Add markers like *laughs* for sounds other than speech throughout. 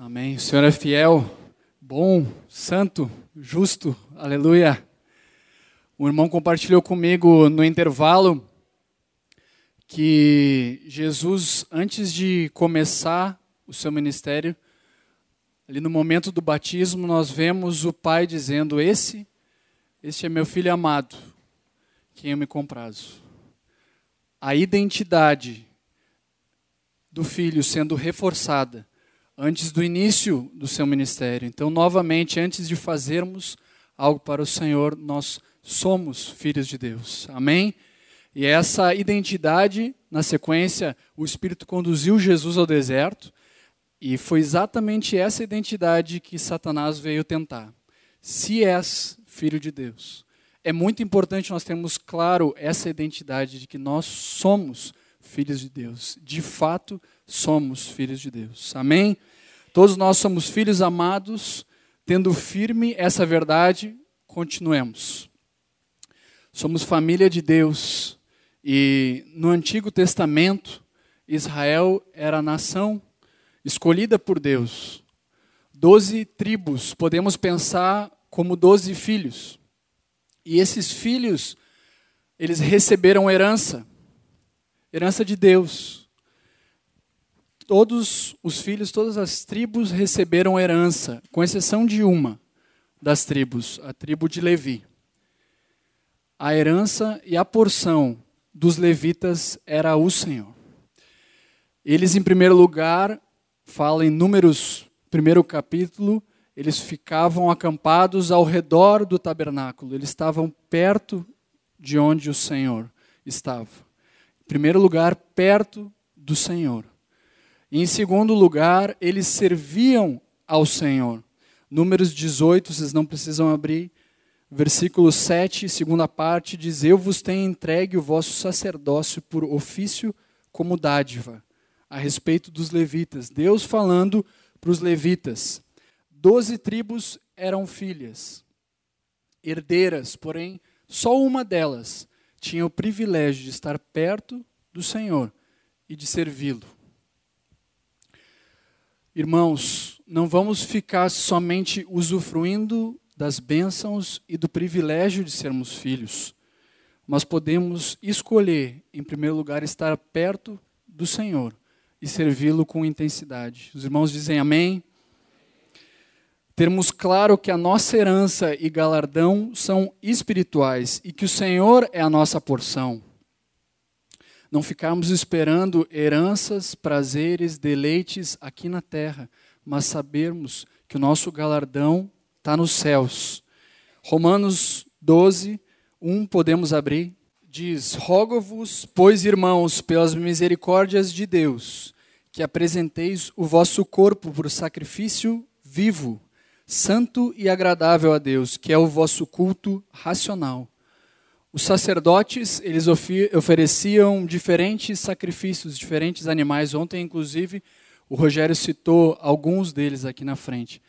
Amém. O Senhor é fiel, bom, santo, justo. Aleluia. O irmão compartilhou comigo no intervalo que Jesus, antes de começar o seu ministério, ali no momento do batismo, nós vemos o Pai dizendo: Esse, este é meu filho amado, quem eu me comprazo. A identidade do filho sendo reforçada antes do início do seu ministério. Então, novamente, antes de fazermos algo para o Senhor, nós somos filhos de Deus. Amém? E essa identidade, na sequência, o Espírito conduziu Jesus ao deserto, e foi exatamente essa identidade que Satanás veio tentar. Se és filho de Deus. É muito importante nós termos claro essa identidade de que nós somos filhos de Deus. De fato, somos filhos de Deus. Amém? Todos nós somos filhos amados, tendo firme essa verdade, continuemos. Somos família de Deus e no Antigo Testamento, Israel era a nação escolhida por Deus. Doze tribos, podemos pensar como doze filhos. E esses filhos, eles receberam herança, herança de Deus todos os filhos, todas as tribos receberam herança, com exceção de uma das tribos, a tribo de Levi. A herança e a porção dos levitas era o Senhor. Eles, em primeiro lugar, falam em Números, primeiro capítulo, eles ficavam acampados ao redor do tabernáculo, eles estavam perto de onde o Senhor estava. Em primeiro lugar, perto do Senhor. E em segundo lugar, eles serviam ao Senhor. Números 18, vocês não precisam abrir. Versículo 7, segunda parte, diz: Eu vos tenho entregue o vosso sacerdócio por ofício como dádiva, a respeito dos levitas. Deus falando para os levitas. Doze tribos eram filhas, herdeiras, porém, só uma delas tinha o privilégio de estar perto do Senhor e de servi-lo. Irmãos, não vamos ficar somente usufruindo das bênçãos e do privilégio de sermos filhos, mas podemos escolher, em primeiro lugar, estar perto do Senhor e servi-lo com intensidade. Os irmãos dizem amém? Termos claro que a nossa herança e galardão são espirituais e que o Senhor é a nossa porção não ficarmos esperando heranças, prazeres, deleites aqui na terra, mas sabermos que o nosso galardão está nos céus. Romanos 12, 1, podemos abrir. Diz: Rogo-vos, pois, irmãos, pelas misericórdias de Deus, que apresenteis o vosso corpo por sacrifício vivo, santo e agradável a Deus, que é o vosso culto racional. Os sacerdotes, eles ofereciam diferentes sacrifícios, diferentes animais. Ontem, inclusive, o Rogério citou alguns deles aqui na frente.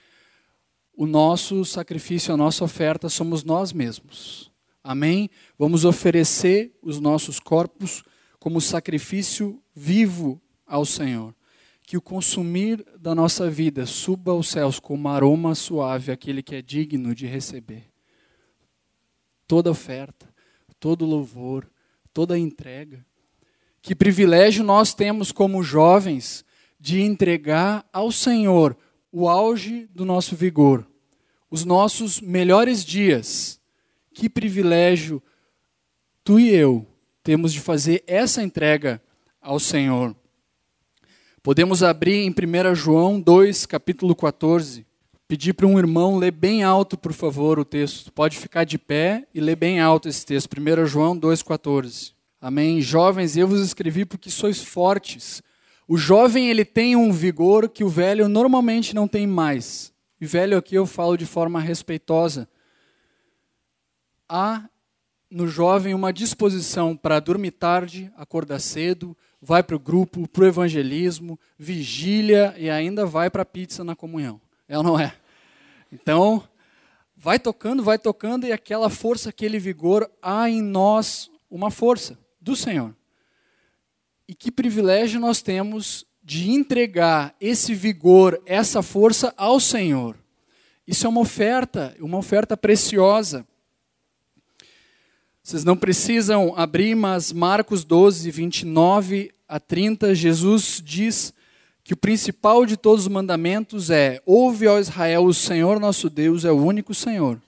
O nosso sacrifício, a nossa oferta somos nós mesmos. Amém? Vamos oferecer os nossos corpos como sacrifício vivo ao Senhor. Que o consumir da nossa vida suba aos céus como aroma suave, aquele que é digno de receber. Toda oferta todo louvor, toda entrega. Que privilégio nós temos como jovens de entregar ao Senhor o auge do nosso vigor, os nossos melhores dias. Que privilégio tu e eu temos de fazer essa entrega ao Senhor. Podemos abrir em 1 João 2, capítulo 14 pedir para um irmão ler bem alto, por favor, o texto. Pode ficar de pé e ler bem alto esse texto. 1 João 2,14. Amém. Jovens, eu vos escrevi porque sois fortes. O jovem ele tem um vigor que o velho normalmente não tem mais. E velho aqui eu falo de forma respeitosa. Há no jovem uma disposição para dormir tarde, acordar cedo, vai para o grupo, para o evangelismo, vigília e ainda vai para a pizza na comunhão. É ou não é? Então, vai tocando, vai tocando, e aquela força, aquele vigor, há em nós uma força do Senhor. E que privilégio nós temos de entregar esse vigor, essa força ao Senhor. Isso é uma oferta, uma oferta preciosa. Vocês não precisam abrir, mas Marcos 12, 29 a 30, Jesus diz que o principal de todos os mandamentos é: Ouve, ó Israel, o Senhor nosso Deus é o único Senhor.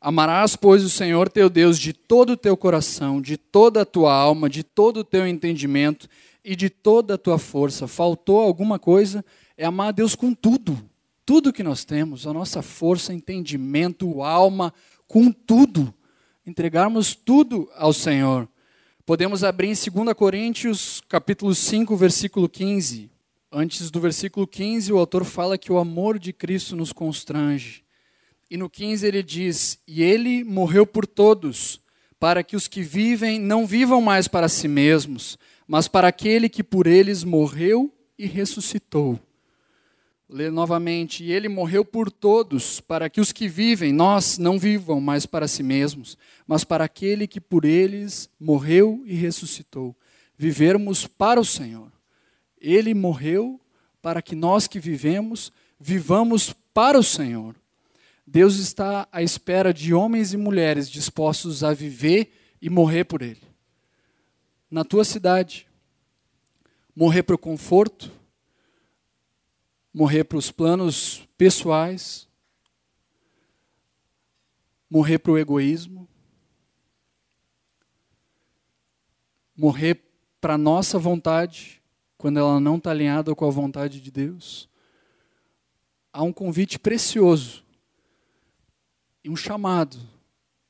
Amarás, pois, o Senhor teu Deus de todo o teu coração, de toda a tua alma, de todo o teu entendimento e de toda a tua força. Faltou alguma coisa? É amar a Deus com tudo. Tudo que nós temos, a nossa força, entendimento, alma, com tudo. Entregarmos tudo ao Senhor. Podemos abrir em 2 Coríntios, capítulo 5, versículo 15. Antes do versículo 15, o autor fala que o amor de Cristo nos constrange. E no 15 ele diz: E ele morreu por todos, para que os que vivem não vivam mais para si mesmos, mas para aquele que por eles morreu e ressuscitou. Lê novamente: E ele morreu por todos, para que os que vivem, nós, não vivam mais para si mesmos, mas para aquele que por eles morreu e ressuscitou. Vivermos para o Senhor. Ele morreu para que nós que vivemos, vivamos para o Senhor. Deus está à espera de homens e mulheres dispostos a viver e morrer por Ele. Na tua cidade, morrer para o conforto, morrer para os planos pessoais, morrer para o egoísmo, morrer para a nossa vontade, quando ela não está alinhada com a vontade de Deus, há um convite precioso e um chamado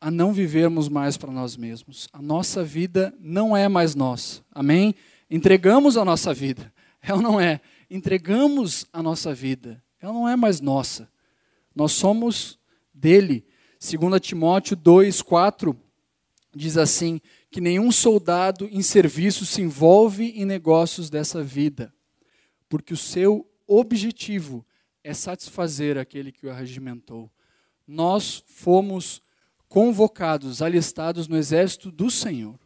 a não vivermos mais para nós mesmos. A nossa vida não é mais nossa. Amém? Entregamos a nossa vida. Ela não é. Entregamos a nossa vida. Ela não é mais nossa. Nós somos dele. 2 Timóteo 2, 4 diz assim: que nenhum soldado em serviço se envolve em negócios dessa vida, porque o seu objetivo é satisfazer aquele que o arregimentou. Nós fomos convocados, alistados no exército do Senhor.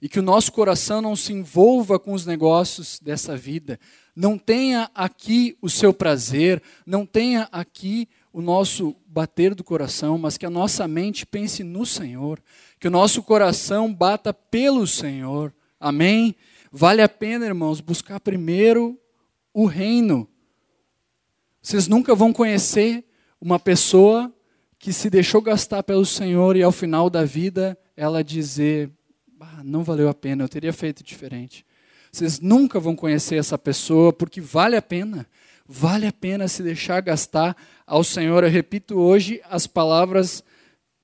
E que o nosso coração não se envolva com os negócios dessa vida, não tenha aqui o seu prazer, não tenha aqui o nosso bater do coração, mas que a nossa mente pense no Senhor, que o nosso coração bata pelo Senhor. Amém? Vale a pena, irmãos, buscar primeiro o reino. Vocês nunca vão conhecer uma pessoa que se deixou gastar pelo Senhor e ao final da vida ela dizer: ah, não valeu a pena, eu teria feito diferente. Vocês nunca vão conhecer essa pessoa porque vale a pena. Vale a pena se deixar gastar ao Senhor. Eu repito hoje as palavras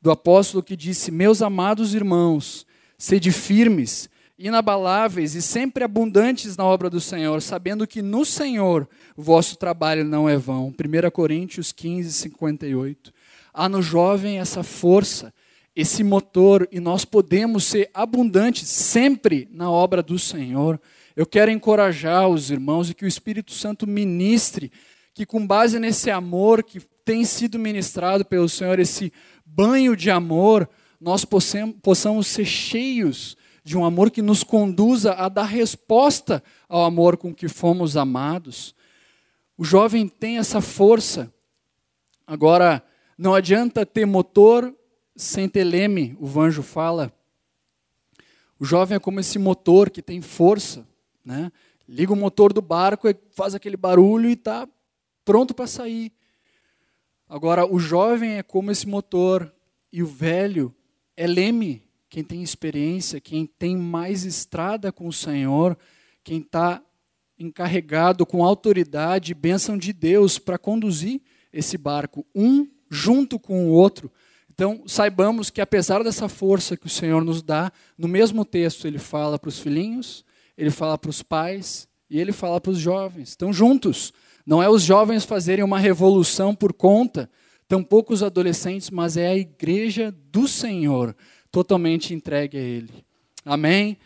do apóstolo que disse: Meus amados irmãos, sede firmes, inabaláveis e sempre abundantes na obra do Senhor, sabendo que no Senhor vosso trabalho não é vão. 1 Coríntios 15, 58. Há no jovem essa força, esse motor, e nós podemos ser abundantes sempre na obra do Senhor. Eu quero encorajar os irmãos e que o Espírito Santo ministre, que com base nesse amor que tem sido ministrado pelo Senhor, esse banho de amor, nós possamos ser cheios de um amor que nos conduza a dar resposta ao amor com que fomos amados. O jovem tem essa força. Agora, não adianta ter motor sem ter leme, o Vanjo fala. O jovem é como esse motor que tem força. Né? Liga o motor do barco, faz aquele barulho e está pronto para sair. Agora, o jovem é como esse motor e o velho é leme, quem tem experiência, quem tem mais estrada com o Senhor, quem está encarregado com autoridade e bênção de Deus para conduzir esse barco, um junto com o outro. Então, saibamos que apesar dessa força que o Senhor nos dá, no mesmo texto ele fala para os filhinhos, ele fala para os pais e ele fala para os jovens. Estão juntos. Não é os jovens fazerem uma revolução por conta, tampouco os adolescentes, mas é a igreja do Senhor, totalmente entregue a Ele. Amém?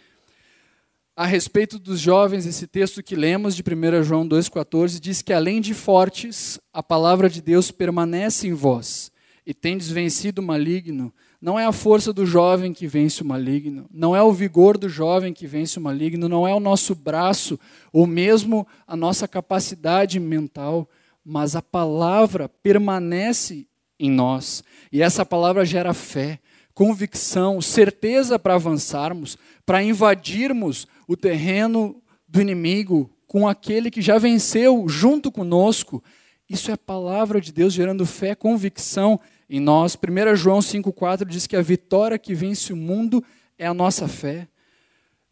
A respeito dos jovens, esse texto que lemos de 1 João 2,14 diz que além de fortes, a palavra de Deus permanece em vós, e tendes vencido o maligno, Não é a força do jovem que vence o maligno, não é o vigor do jovem que vence o maligno, não é o nosso braço ou mesmo a nossa capacidade mental, mas a palavra permanece em nós. E essa palavra gera fé, convicção, certeza para avançarmos, para invadirmos o terreno do inimigo com aquele que já venceu junto conosco. Isso é a palavra de Deus gerando fé, convicção em nós. 1 João 5,4 diz que a vitória que vence o mundo é a nossa fé.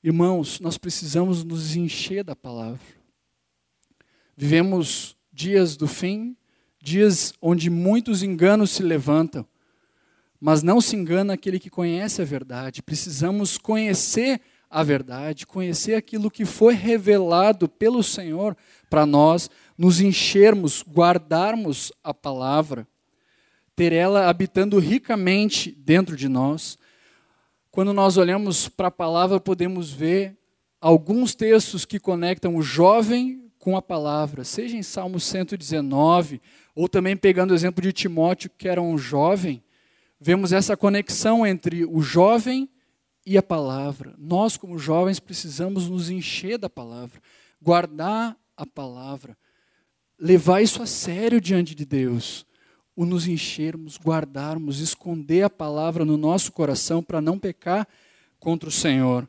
Irmãos, nós precisamos nos encher da palavra. Vivemos dias do fim, dias onde muitos enganos se levantam, mas não se engana aquele que conhece a verdade. Precisamos conhecer a verdade, conhecer aquilo que foi revelado pelo Senhor para nós, nos enchermos, guardarmos a palavra, ter ela habitando ricamente dentro de nós. Quando nós olhamos para a palavra, podemos ver alguns textos que conectam o jovem com a palavra, seja em Salmo 119, ou também pegando o exemplo de Timóteo, que era um jovem, vemos essa conexão entre o jovem e a palavra. Nós, como jovens, precisamos nos encher da palavra, guardar a palavra, levar isso a sério diante de Deus, o nos enchermos, guardarmos, esconder a palavra no nosso coração para não pecar contra o Senhor.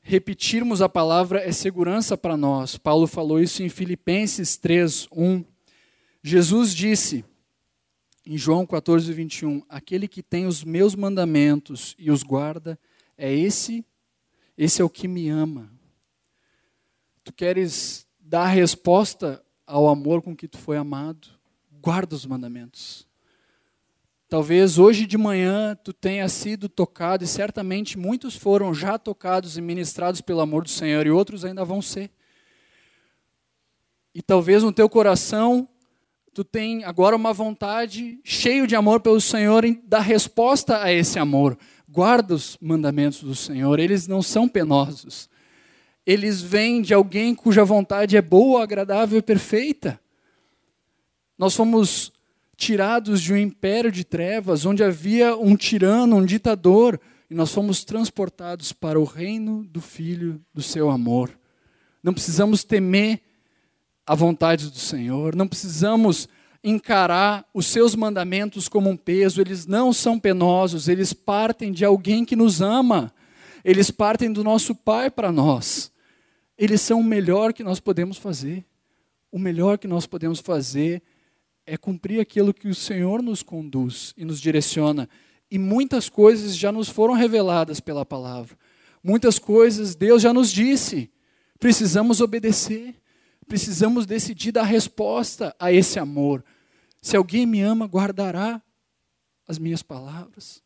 Repetirmos a palavra é segurança para nós. Paulo falou isso em Filipenses 3, 1. Jesus disse: em João 14, 21, aquele que tem os meus mandamentos e os guarda, é esse, esse é o que me ama. Tu queres dar resposta ao amor com que tu foi amado? Guarda os mandamentos. Talvez hoje de manhã tu tenha sido tocado, e certamente muitos foram já tocados e ministrados pelo amor do Senhor, e outros ainda vão ser. E talvez no teu coração tu tem agora uma vontade, cheio de amor pelo Senhor, em dar resposta a esse amor. Guarda os mandamentos do Senhor, eles não são penosos. Eles vêm de alguém cuja vontade é boa, agradável e perfeita. Nós fomos tirados de um império de trevas, onde havia um tirano, um ditador, e nós fomos transportados para o reino do Filho do seu amor. Não precisamos temer a vontade do Senhor, não precisamos encarar os seus mandamentos como um peso, eles não são penosos, eles partem de alguém que nos ama, eles partem do nosso Pai para nós. Eles são o melhor que nós podemos fazer. O melhor que nós podemos fazer é cumprir aquilo que o Senhor nos conduz e nos direciona. E muitas coisas já nos foram reveladas pela palavra. Muitas coisas Deus já nos disse. Precisamos obedecer precisamos decidir dar resposta a esse amor. Se alguém me ama, guardará as minhas palavras.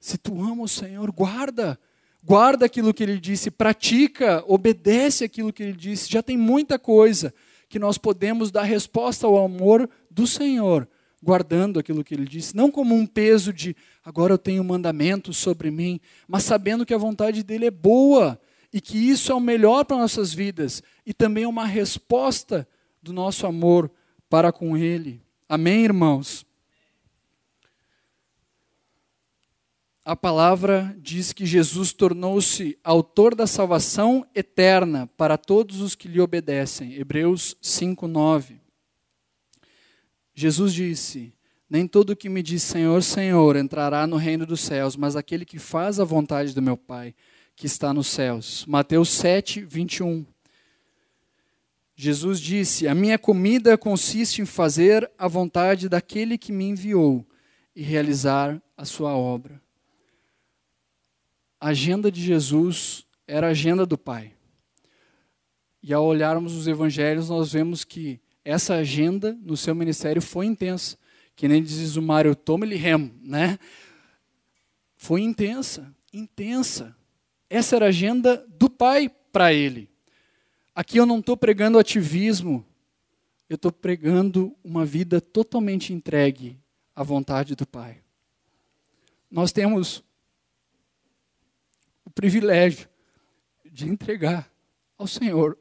Se tu ama o Senhor, guarda. Guarda aquilo que ele disse, pratica, obedece aquilo que ele disse. Já tem muita coisa que nós podemos dar resposta ao amor do Senhor, guardando aquilo que ele disse, não como um peso de agora eu tenho mandamentos sobre mim, mas sabendo que a vontade dele é boa e que isso é o melhor para nossas vidas e também é uma resposta do nosso amor para com Ele. Amém, irmãos? A palavra diz que Jesus tornou-se autor da salvação eterna para todos os que lhe obedecem. Hebreus 5:9. Jesus disse: Nem todo que me diz Senhor, Senhor entrará no reino dos céus, mas aquele que faz a vontade do meu Pai que está nos céus. Mateus 7, 21. Jesus disse: A minha comida consiste em fazer a vontade daquele que me enviou e realizar a sua obra. A agenda de Jesus era a agenda do Pai. E ao olharmos os evangelhos, nós vemos que essa agenda no seu ministério foi intensa. Que nem diz o Mário, tome-lhe remo, né? Foi intensa, intensa. Essa era a agenda do pai para ele. Aqui eu não estou pregando ativismo, eu estou pregando uma vida totalmente entregue à vontade do Pai. Nós temos privilégio de entregar ao Senhor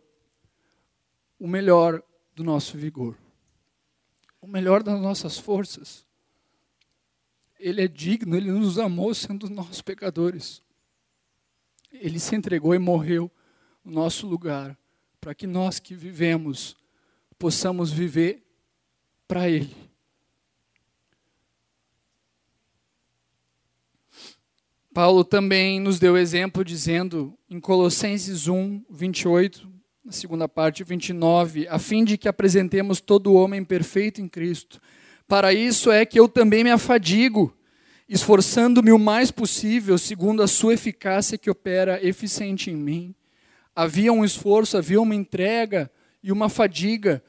o melhor do nosso vigor, o melhor das nossas forças, Ele é digno, ele nos amou sendo nós pecadores. Ele se entregou e morreu no nosso lugar, para que nós que vivemos possamos viver para Ele. Paulo também nos deu exemplo dizendo em Colossenses 1, 28, na segunda parte, 29, a fim de que apresentemos todo homem perfeito em Cristo. Para isso é que eu também me afadigo, esforçando-me o mais possível, segundo a sua eficácia que opera eficiente em mim. Havia um esforço, havia uma entrega e uma fadiga,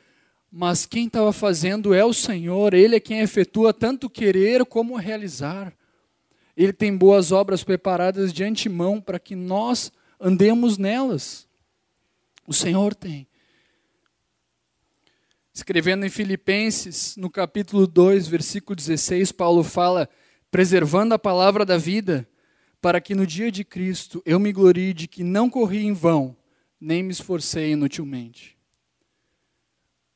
mas quem estava fazendo é o Senhor, Ele é quem efetua tanto querer como realizar. Ele tem boas obras preparadas de antemão para que nós andemos nelas. O Senhor tem. Escrevendo em Filipenses, no capítulo 2, versículo 16, Paulo fala: preservando a palavra da vida, para que no dia de Cristo eu me glorie de que não corri em vão, nem me esforcei inutilmente.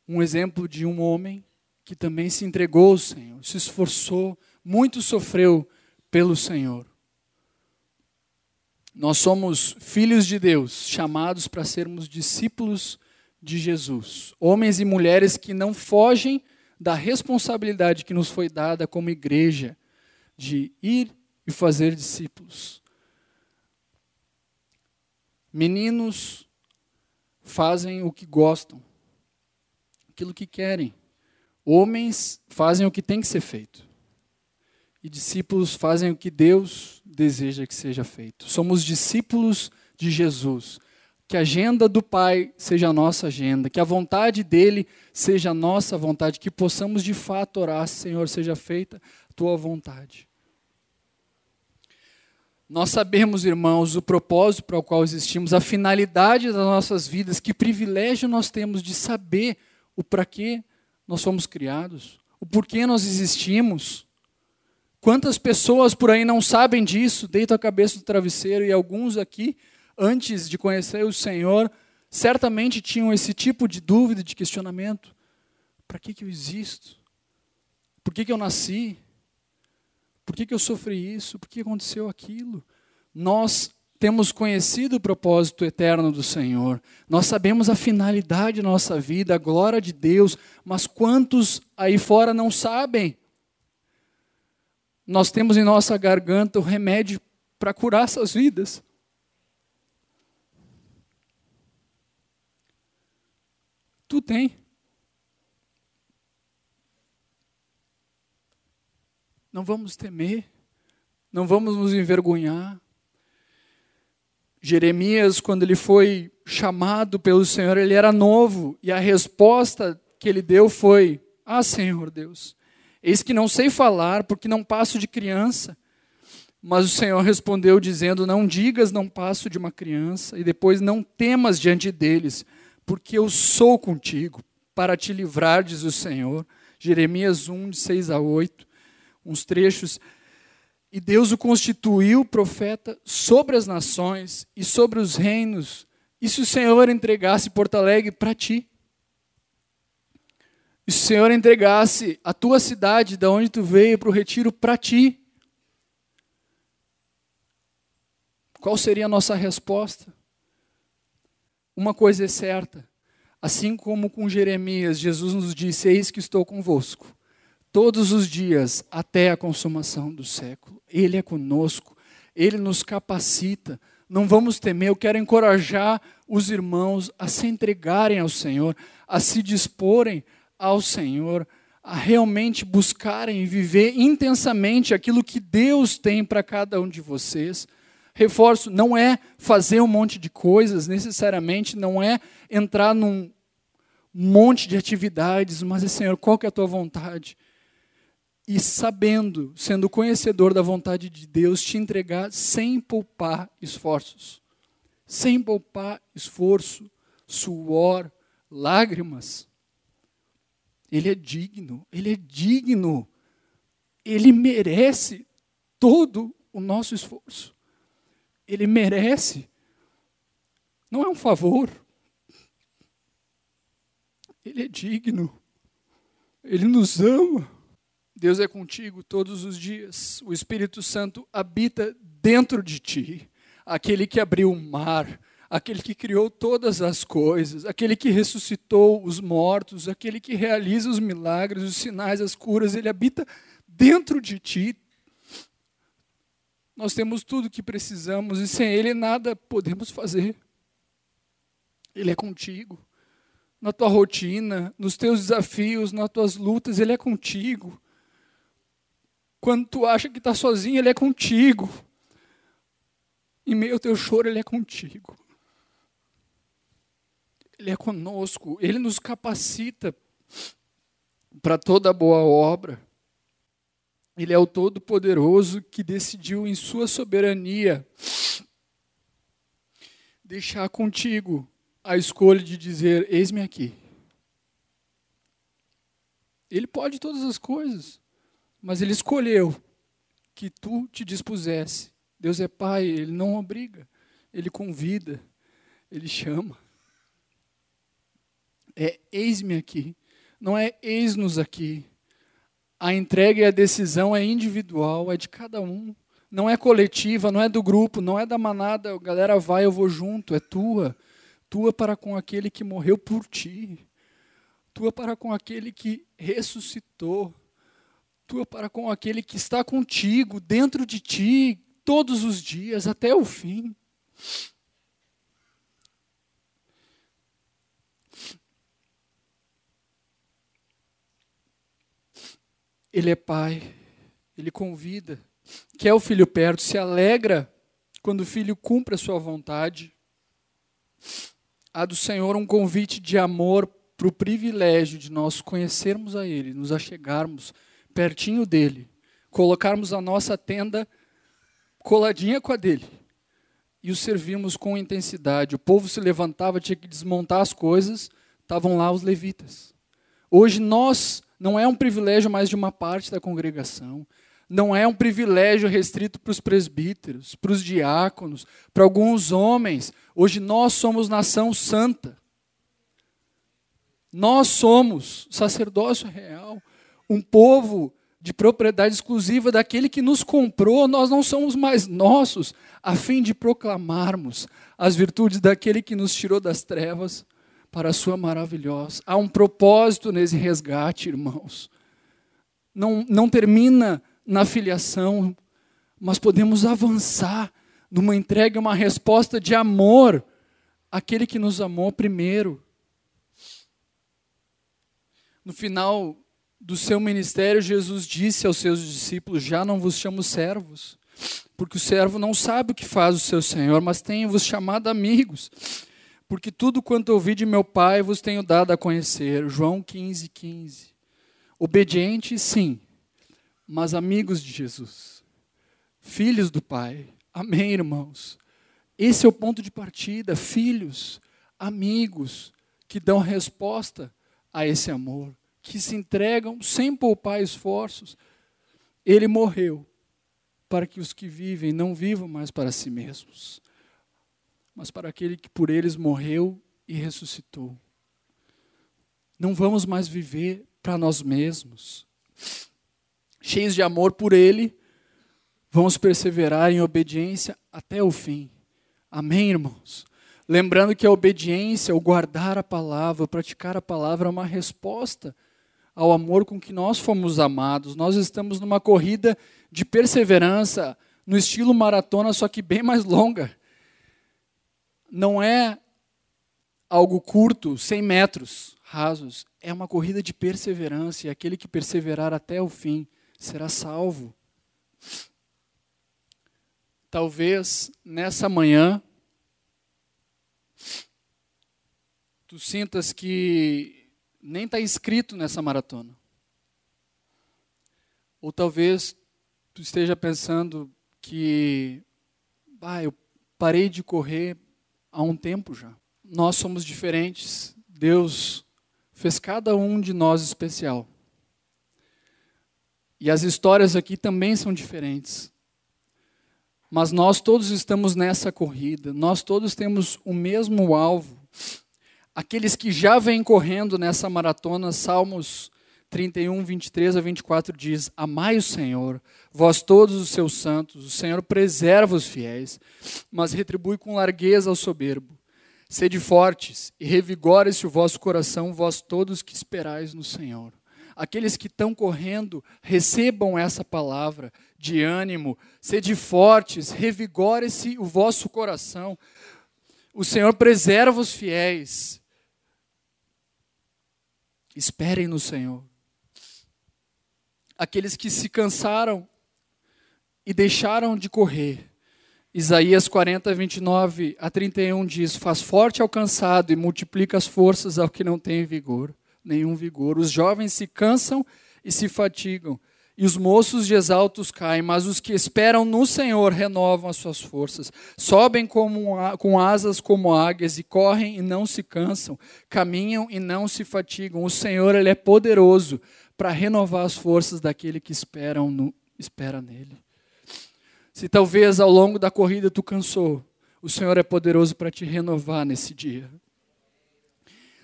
Um exemplo de um homem que também se entregou ao Senhor, se esforçou, muito sofreu pelo Senhor. Nós somos filhos de Deus, chamados para sermos discípulos de Jesus. Homens e mulheres que não fogem da responsabilidade que nos foi dada como igreja de ir e fazer discípulos. Meninos fazem o que gostam, aquilo que querem. Homens fazem o que tem que ser feito e discípulos fazem o que Deus deseja que seja feito. Somos discípulos de Jesus. Que a agenda do Pai seja a nossa agenda, que a vontade dele seja a nossa vontade, que possamos de fato orar, Senhor, seja feita a tua vontade. Nós sabemos, irmãos, o propósito para o qual existimos, a finalidade das nossas vidas, que privilégio nós temos de saber o para que nós fomos criados, o porquê nós existimos. Quantas pessoas por aí não sabem disso, deitam a cabeça do travesseiro e alguns aqui, antes de conhecer o Senhor, certamente tinham esse tipo de dúvida, de questionamento: para que, que eu existo? Por que, que eu nasci? Por que, que eu sofri isso? Por que aconteceu aquilo? Nós temos conhecido o propósito eterno do Senhor, nós sabemos a finalidade da nossa vida, a glória de Deus, mas quantos aí fora não sabem? Nós temos em nossa garganta o remédio para curar essas vidas. Tu tem. Não vamos temer, não vamos nos envergonhar. Jeremias, quando ele foi chamado pelo Senhor, ele era novo, e a resposta que ele deu foi: Ah, Senhor Deus, Eis que não sei falar, porque não passo de criança. Mas o Senhor respondeu, dizendo: Não digas, não passo de uma criança, e depois não temas diante deles, porque eu sou contigo, para te livrar, diz o Senhor. Jeremias 1, de 6 a 8, uns trechos. E Deus o constituiu profeta sobre as nações e sobre os reinos. E se o Senhor entregasse Porto Alegre para ti? E o Senhor entregasse a tua cidade, da onde tu veio, para o retiro, para ti, qual seria a nossa resposta? Uma coisa é certa, assim como com Jeremias, Jesus nos disse: Eis que estou convosco, todos os dias, até a consumação do século. Ele é conosco, ele nos capacita. Não vamos temer, eu quero encorajar os irmãos a se entregarem ao Senhor, a se disporem ao Senhor, a realmente buscarem viver intensamente aquilo que Deus tem para cada um de vocês. Reforço, não é fazer um monte de coisas, necessariamente, não é entrar num monte de atividades, mas é, Senhor, qual que é a tua vontade? E sabendo, sendo conhecedor da vontade de Deus, te entregar sem poupar esforços, sem poupar esforço, suor, lágrimas. Ele é digno, ele é digno. Ele merece todo o nosso esforço. Ele merece. Não é um favor. Ele é digno. Ele nos ama. Deus é contigo todos os dias. O Espírito Santo habita dentro de ti. Aquele que abriu o mar, aquele que criou todas as coisas, aquele que ressuscitou os mortos, aquele que realiza os milagres, os sinais, as curas, ele habita dentro de ti. Nós temos tudo o que precisamos e sem ele nada podemos fazer. Ele é contigo. Na tua rotina, nos teus desafios, nas tuas lutas, ele é contigo. Quando tu acha que está sozinho, ele é contigo. Em meio ao teu choro, ele é contigo. Ele é conosco, ele nos capacita para toda boa obra. Ele é o Todo-Poderoso que decidiu, em Sua soberania, deixar contigo a escolha de dizer: Eis-me aqui. Ele pode todas as coisas, mas ele escolheu que tu te dispusesse. Deus é Pai, ele não obriga, ele convida, ele chama é eis-me aqui, não é eis-nos aqui. A entrega e a decisão é individual, é de cada um. Não é coletiva, não é do grupo, não é da manada, galera vai, eu vou junto, é tua. Tua para com aquele que morreu por ti. Tua para com aquele que ressuscitou. Tua para com aquele que está contigo, dentro de ti, todos os dias, até o fim. Ele é pai, ele convida, quer o filho perto, se alegra quando o filho cumpre a sua vontade. Há do Senhor um convite de amor para o privilégio de nós conhecermos a Ele, nos achegarmos pertinho dele, colocarmos a nossa tenda coladinha com a dele e o servimos com intensidade. O povo se levantava, tinha que desmontar as coisas, estavam lá os levitas. Hoje nós não é um privilégio mais de uma parte da congregação. Não é um privilégio restrito para os presbíteros, para os diáconos, para alguns homens. Hoje nós somos nação santa. Nós somos sacerdócio real, um povo de propriedade exclusiva daquele que nos comprou. Nós não somos mais nossos, a fim de proclamarmos as virtudes daquele que nos tirou das trevas para a sua maravilhosa. Há um propósito nesse resgate, irmãos. Não, não termina na filiação, mas podemos avançar numa entrega, uma resposta de amor àquele que nos amou primeiro. No final do seu ministério, Jesus disse aos seus discípulos: Já não vos chamo servos, porque o servo não sabe o que faz o seu senhor, mas tenho-vos chamado amigos porque tudo quanto ouvi de meu Pai vos tenho dado a conhecer. João 15, 15. Obediente, sim, mas amigos de Jesus, filhos do Pai. Amém, irmãos? Esse é o ponto de partida. Filhos, amigos, que dão resposta a esse amor, que se entregam sem poupar esforços. Ele morreu para que os que vivem não vivam mais para si mesmos mas para aquele que por eles morreu e ressuscitou. Não vamos mais viver para nós mesmos. Cheios de amor por Ele, vamos perseverar em obediência até o fim. Amém, irmãos? Lembrando que a obediência, o guardar a palavra, o praticar a palavra é uma resposta ao amor com que nós fomos amados. Nós estamos numa corrida de perseverança, no estilo maratona, só que bem mais longa não é algo curto, 100 metros rasos. É uma corrida de perseverança e aquele que perseverar até o fim será salvo. Talvez nessa manhã tu sintas que nem está inscrito nessa maratona. Ou talvez tu esteja pensando que ah, eu parei de correr há um tempo já. Nós somos diferentes. Deus fez cada um de nós especial. E as histórias aqui também são diferentes. Mas nós todos estamos nessa corrida, nós todos temos o mesmo alvo. Aqueles que já vêm correndo nessa maratona, Salmos 31, 23 a 24 diz: Amai o Senhor, vós todos os seus santos, o Senhor preserva os fiéis, mas retribui com largueza ao soberbo. Sede fortes e revigore-se o vosso coração, vós todos que esperais no Senhor. Aqueles que estão correndo, recebam essa palavra de ânimo. Sede fortes, revigore-se o vosso coração. O Senhor preserva os fiéis. Esperem no Senhor. Aqueles que se cansaram e deixaram de correr. Isaías 40, 29 a 31 diz: Faz forte ao cansado e multiplica as forças ao que não tem vigor, nenhum vigor. Os jovens se cansam e se fatigam, e os moços de exaltos caem, mas os que esperam no Senhor renovam as suas forças. Sobem como, com asas como águias e correm e não se cansam, caminham e não se fatigam. O Senhor ele é poderoso para renovar as forças daquele que esperam no, espera nele. Se talvez ao longo da corrida tu cansou, o Senhor é poderoso para te renovar nesse dia.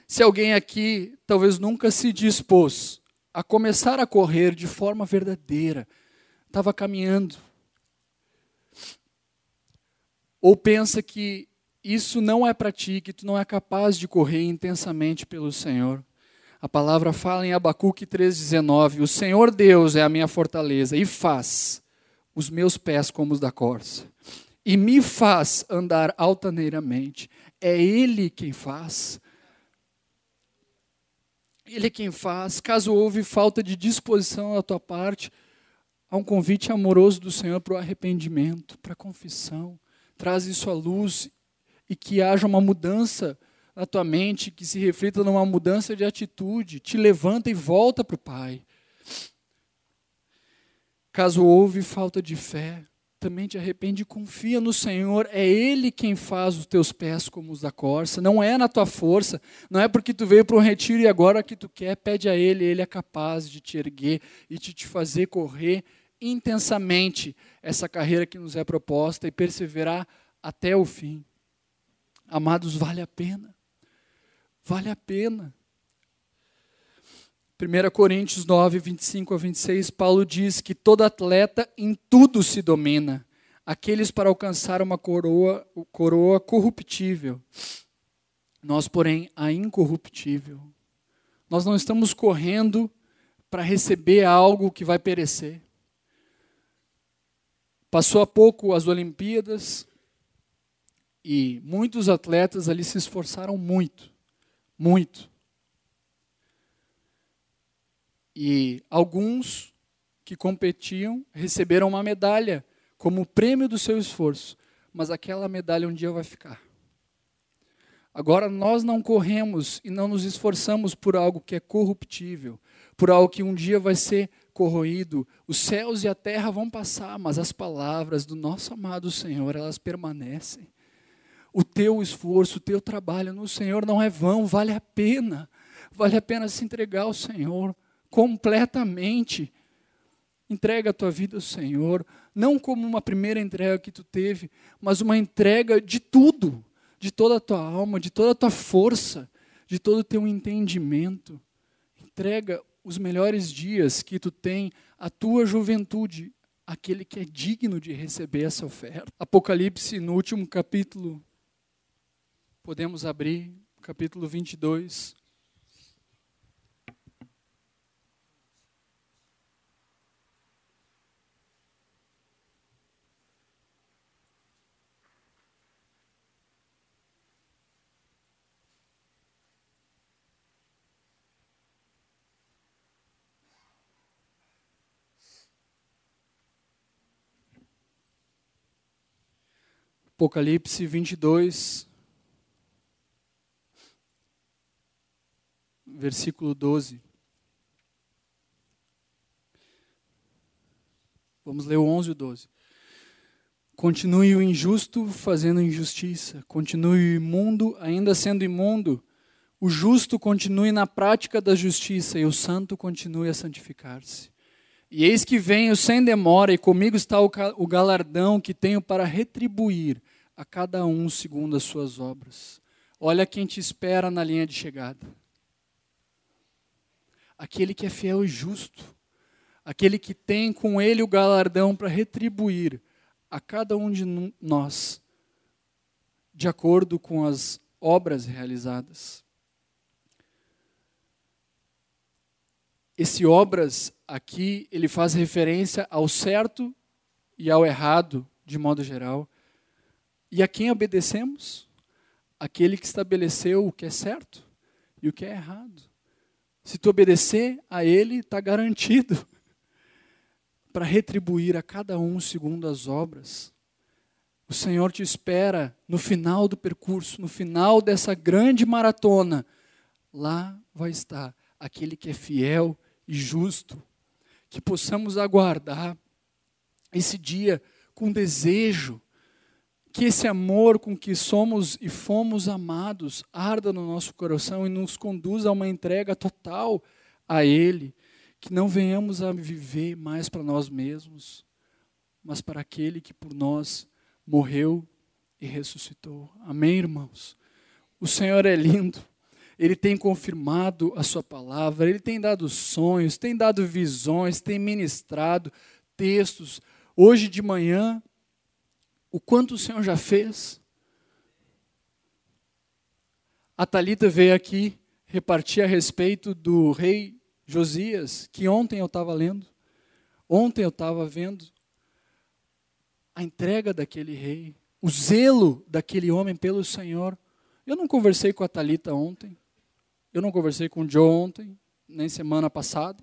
Se alguém aqui talvez nunca se dispôs a começar a correr de forma verdadeira, estava caminhando. Ou pensa que isso não é para ti, que tu não é capaz de correr intensamente pelo Senhor. A palavra fala em Abacuque 3,19: O Senhor Deus é a minha fortaleza e faz os meus pés como os da corça, e me faz andar altaneiramente. É Ele quem faz. Ele é quem faz. Caso houve falta de disposição da tua parte, há um convite amoroso do Senhor para o arrependimento, para a confissão. Traz isso à luz e que haja uma mudança na tua mente, que se reflita numa mudança de atitude. Te levanta e volta para o Pai. Caso houve falta de fé, também te arrepende e confia no Senhor. É Ele quem faz os teus pés como os da corça. Não é na tua força. Não é porque tu veio para um retiro e agora que tu quer, pede a Ele. Ele é capaz de te erguer e de te fazer correr intensamente essa carreira que nos é proposta e perseverar até o fim. Amados, vale a pena. Vale a pena. 1 Coríntios 9, 25 a 26, Paulo diz que todo atleta em tudo se domina, aqueles para alcançar uma coroa, coroa corruptível. Nós, porém, a incorruptível. Nós não estamos correndo para receber algo que vai perecer. Passou há pouco as Olimpíadas e muitos atletas ali se esforçaram muito, muito. E alguns que competiam receberam uma medalha como prêmio do seu esforço, mas aquela medalha um dia vai ficar. Agora nós não corremos e não nos esforçamos por algo que é corruptível, por algo que um dia vai ser corroído. Os céus e a terra vão passar, mas as palavras do nosso amado Senhor, elas permanecem. O teu esforço, o teu trabalho no Senhor não é vão, vale a pena. Vale a pena se entregar ao Senhor completamente. Entrega a tua vida ao Senhor, não como uma primeira entrega que tu teve, mas uma entrega de tudo, de toda a tua alma, de toda a tua força, de todo o teu entendimento. Entrega os melhores dias que tu tem, a tua juventude, aquele que é digno de receber essa oferta. Apocalipse, no último capítulo, podemos abrir, capítulo 22. Apocalipse 22, versículo 12. Vamos ler o 11 e o 12. Continue o injusto fazendo injustiça, continue o imundo ainda sendo imundo, o justo continue na prática da justiça e o santo continue a santificar-se. E eis que venho sem demora, e comigo está o galardão que tenho para retribuir a cada um segundo as suas obras. Olha quem te espera na linha de chegada. Aquele que é fiel e justo, aquele que tem com ele o galardão para retribuir a cada um de nós, de acordo com as obras realizadas. Esse obras aqui, ele faz referência ao certo e ao errado, de modo geral. E a quem obedecemos? Aquele que estabeleceu o que é certo e o que é errado. Se tu obedecer a ele, está garantido *laughs* para retribuir a cada um segundo as obras. O Senhor te espera no final do percurso, no final dessa grande maratona. Lá vai estar aquele que é fiel e justo. Que possamos aguardar esse dia com desejo, que esse amor com que somos e fomos amados arda no nosso coração e nos conduza a uma entrega total a Ele que não venhamos a viver mais para nós mesmos, mas para aquele que por nós morreu e ressuscitou. Amém, irmãos? O Senhor é lindo. Ele tem confirmado a sua palavra, ele tem dado sonhos, tem dado visões, tem ministrado textos. Hoje de manhã, o quanto o Senhor já fez. A Talita veio aqui repartir a respeito do rei Josias, que ontem eu estava lendo, ontem eu estava vendo a entrega daquele rei, o zelo daquele homem pelo Senhor. Eu não conversei com a Talita ontem, eu não conversei com o Joe ontem, nem semana passada,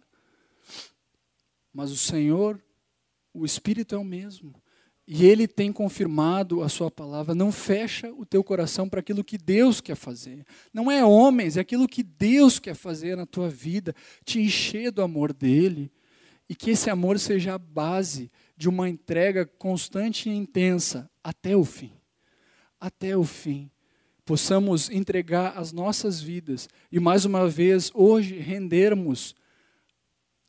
mas o Senhor, o Espírito é o mesmo. E ele tem confirmado a sua palavra. Não fecha o teu coração para aquilo que Deus quer fazer. Não é homens, é aquilo que Deus quer fazer na tua vida. Te encher do amor dele. E que esse amor seja a base de uma entrega constante e intensa até o fim. Até o fim. Possamos entregar as nossas vidas e, mais uma vez, hoje rendermos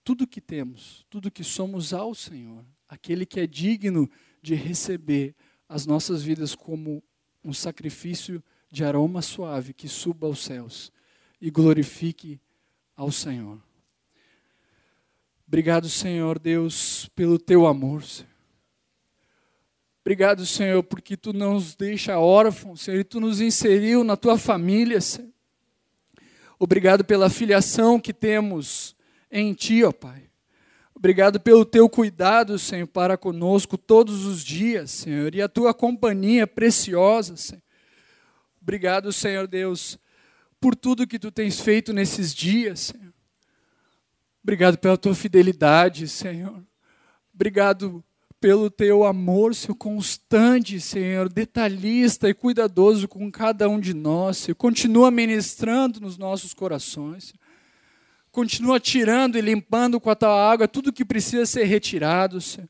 tudo que temos, tudo que somos ao Senhor, aquele que é digno de receber as nossas vidas como um sacrifício de aroma suave que suba aos céus e glorifique ao Senhor. Obrigado, Senhor Deus, pelo teu amor, Senhor. Obrigado, Senhor, porque tu não nos deixa órfãos, Senhor, e tu nos inseriu na tua família, Senhor. Obrigado pela filiação que temos em ti, ó Pai. Obrigado pelo teu cuidado, Senhor, para conosco todos os dias, Senhor, e a tua companhia preciosa, Senhor. Obrigado, Senhor Deus, por tudo que tu tens feito nesses dias, Senhor. Obrigado pela tua fidelidade, Senhor. Obrigado pelo teu amor, Senhor, constante, Senhor, detalhista e cuidadoso com cada um de nós, Senhor. Continua ministrando nos nossos corações, Senhor. Continua tirando e limpando com a tua água tudo que precisa ser retirado, Senhor.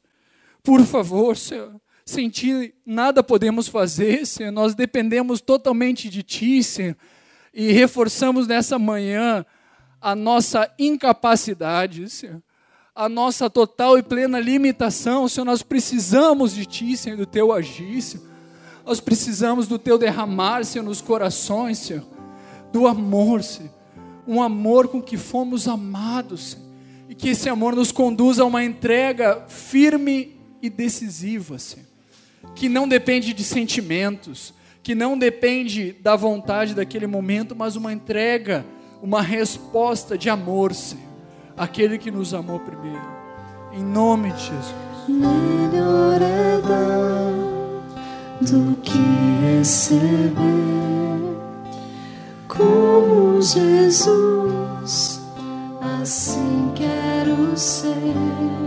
Por favor, Senhor. Sem ti nada podemos fazer, Senhor. Nós dependemos totalmente de ti, Senhor. E reforçamos nessa manhã a nossa incapacidade, Senhor. A nossa total e plena limitação, Senhor. Nós precisamos de ti, Senhor, do teu agir, Senhor. Nós precisamos do teu derramar, Senhor, nos corações, Senhor. Do amor, Senhor um amor com que fomos amados, e que esse amor nos conduza a uma entrega firme e decisiva, Senhor. que não depende de sentimentos, que não depende da vontade daquele momento, mas uma entrega, uma resposta de amor, Senhor, aquele que nos amou primeiro. Em nome de Jesus. Melhor é dar do que receber como Jesus, assim quero ser.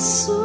Isso